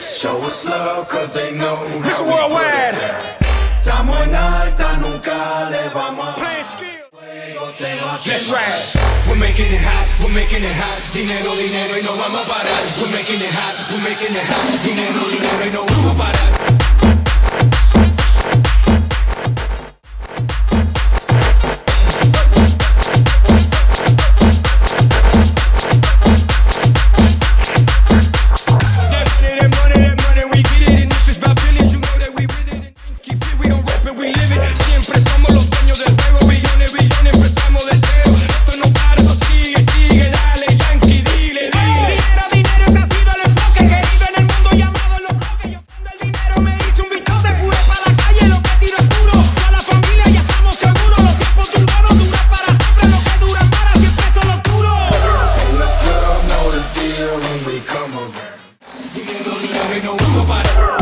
show us love cause they know It's how worldwide. put it down. Estamos en alta, nunca le vamos a Playing skill. fuego, te va a Let's ride. We're making it hot, we're making it hot. Dinero, dinero y no vamos a parar. We're making it hot, we're making it hot. Dinero, dinero y no vamos a parar. we know about it.